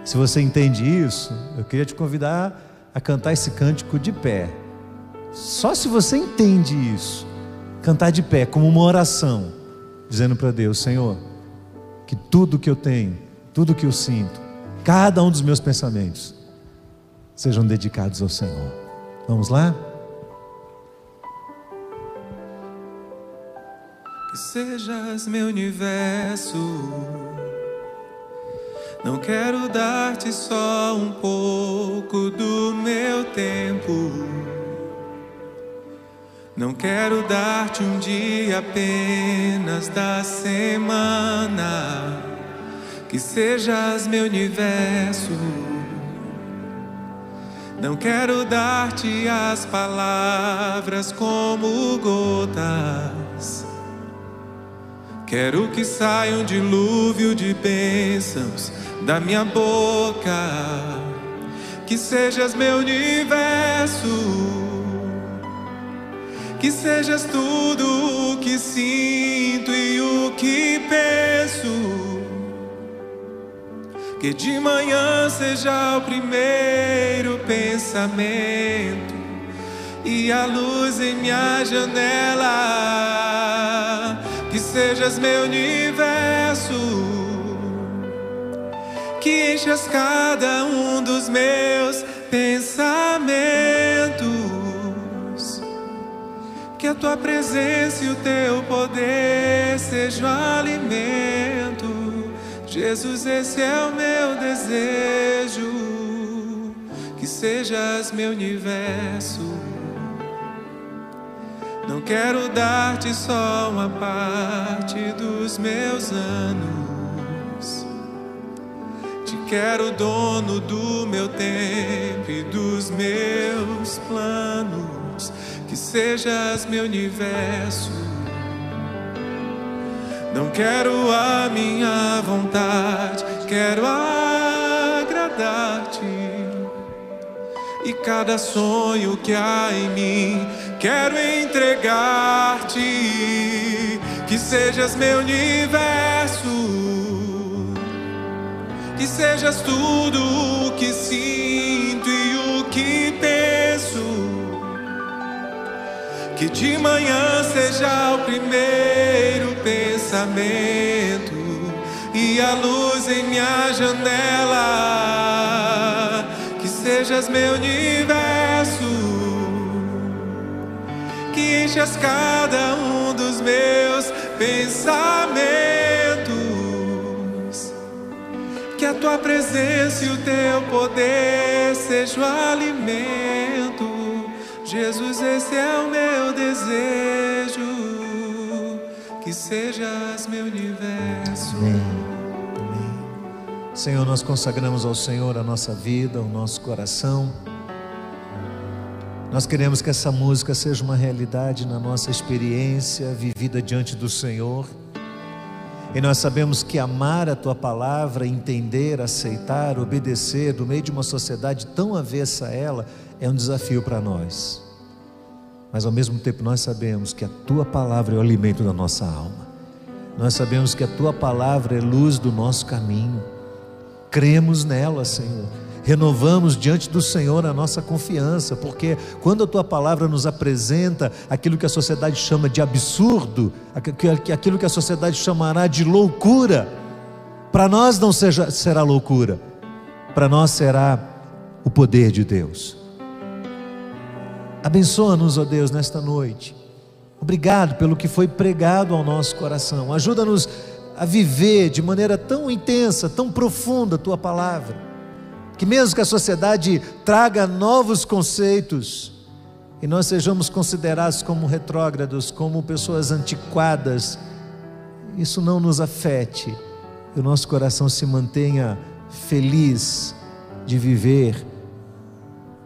Se você entende isso, eu queria te convidar a cantar esse cântico de pé. Só se você entende isso, cantar de pé como uma oração, dizendo para Deus: Senhor, que tudo que eu tenho, tudo que eu sinto, cada um dos meus pensamentos, sejam dedicados ao Senhor. Vamos lá? Que sejas meu universo. Não quero dar-te só um pouco do meu tempo. Não quero dar-te um dia apenas da semana. Que sejas meu universo. Não quero dar-te as palavras como gotas. Quero que saia um dilúvio de bênçãos da minha boca, que sejas meu universo, que sejas tudo o que sinto e o que penso. Que de manhã seja o primeiro pensamento e a luz em minha janela que sejas meu universo, que enchas cada um dos meus pensamentos, que a tua presença e o teu poder sejam alimento. Jesus, esse é o meu desejo, que sejas meu universo não quero dar-te só uma parte dos meus anos. Te quero dono do meu tempo e dos meus planos. Que sejas meu universo. Não quero a minha vontade, quero agradar-te. E cada sonho que há em mim quero entregar-te, que sejas meu universo, que sejas tudo o que sinto e que de manhã seja o primeiro pensamento e a luz em minha janela, que sejas meu universo que enches cada um dos meus pensamentos. Que a tua presença e o teu poder sejam alimento. Jesus, esse é o meu desejo. Que sejas meu universo. Amém. Amém. Senhor, nós consagramos ao Senhor a nossa vida, o nosso coração. Nós queremos que essa música seja uma realidade na nossa experiência vivida diante do Senhor. E nós sabemos que amar a tua palavra, entender, aceitar, obedecer, no meio de uma sociedade tão avessa a ela, é um desafio para nós. Mas ao mesmo tempo nós sabemos que a tua palavra é o alimento da nossa alma. Nós sabemos que a tua palavra é luz do nosso caminho. Cremos nela, Senhor renovamos diante do Senhor a nossa confiança, porque quando a tua palavra nos apresenta aquilo que a sociedade chama de absurdo, aquilo que a sociedade chamará de loucura, para nós não seja, será loucura, para nós será o poder de Deus. Abençoa-nos, ó Deus, nesta noite. Obrigado pelo que foi pregado ao nosso coração. Ajuda-nos a viver de maneira tão intensa, tão profunda a tua palavra Que mesmo que a sociedade traga novos conceitos e nós sejamos considerados como retrógrados, como pessoas antiquadas, isso não nos afete e o nosso coração se mantenha feliz de viver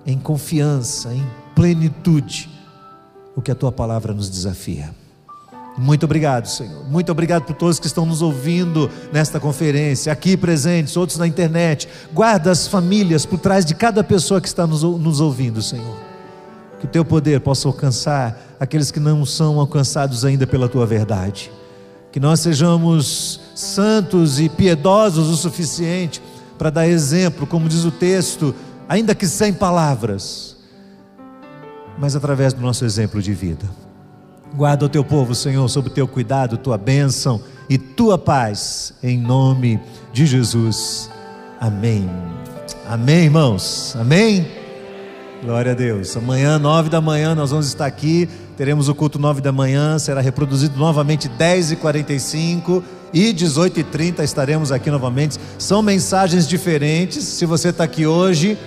em confiança, em plenitude, o que a tua palavra nos desafia. Muito obrigado, Senhor. Muito obrigado por todos que estão nos ouvindo nesta conferência, aqui presentes, outros na internet. Guarda as famílias por trás de cada pessoa que está nos, nos ouvindo, Senhor. Que o teu poder possa alcançar aqueles que não são alcançados ainda pela tua verdade. Que nós sejamos santos e piedosos o suficiente para dar exemplo, como diz o texto, ainda que sem palavras, mas através do nosso exemplo de vida. Guarda o teu povo, Senhor, sob o teu cuidado, tua bênção e tua paz, em nome de Jesus. Amém. Amém, irmãos. Amém. Glória a Deus. Amanhã, nove da manhã, nós vamos estar aqui. Teremos o culto nove da manhã. Será reproduzido novamente dez e quarenta e cinco e 18h30 estaremos aqui novamente. São mensagens diferentes. Se você está aqui hoje,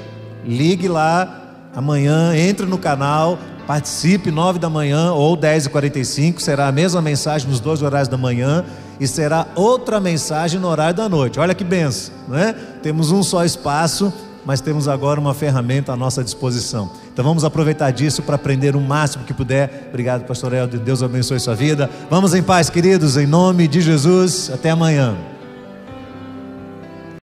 ligue lá amanhã, entre no canal, Participe 9 da manhã ou 10 e 45 será a mesma mensagem nos dois horários da manhã e será outra mensagem no horário da noite. Olha que benção, não é? Temos um só espaço, mas temos agora uma ferramenta à nossa disposição. Então vamos aproveitar disso para aprender o máximo que puder. Obrigado, pastor Helder. Deus abençoe sua vida. Vamos em paz, queridos, em nome de Jesus. Até amanhã.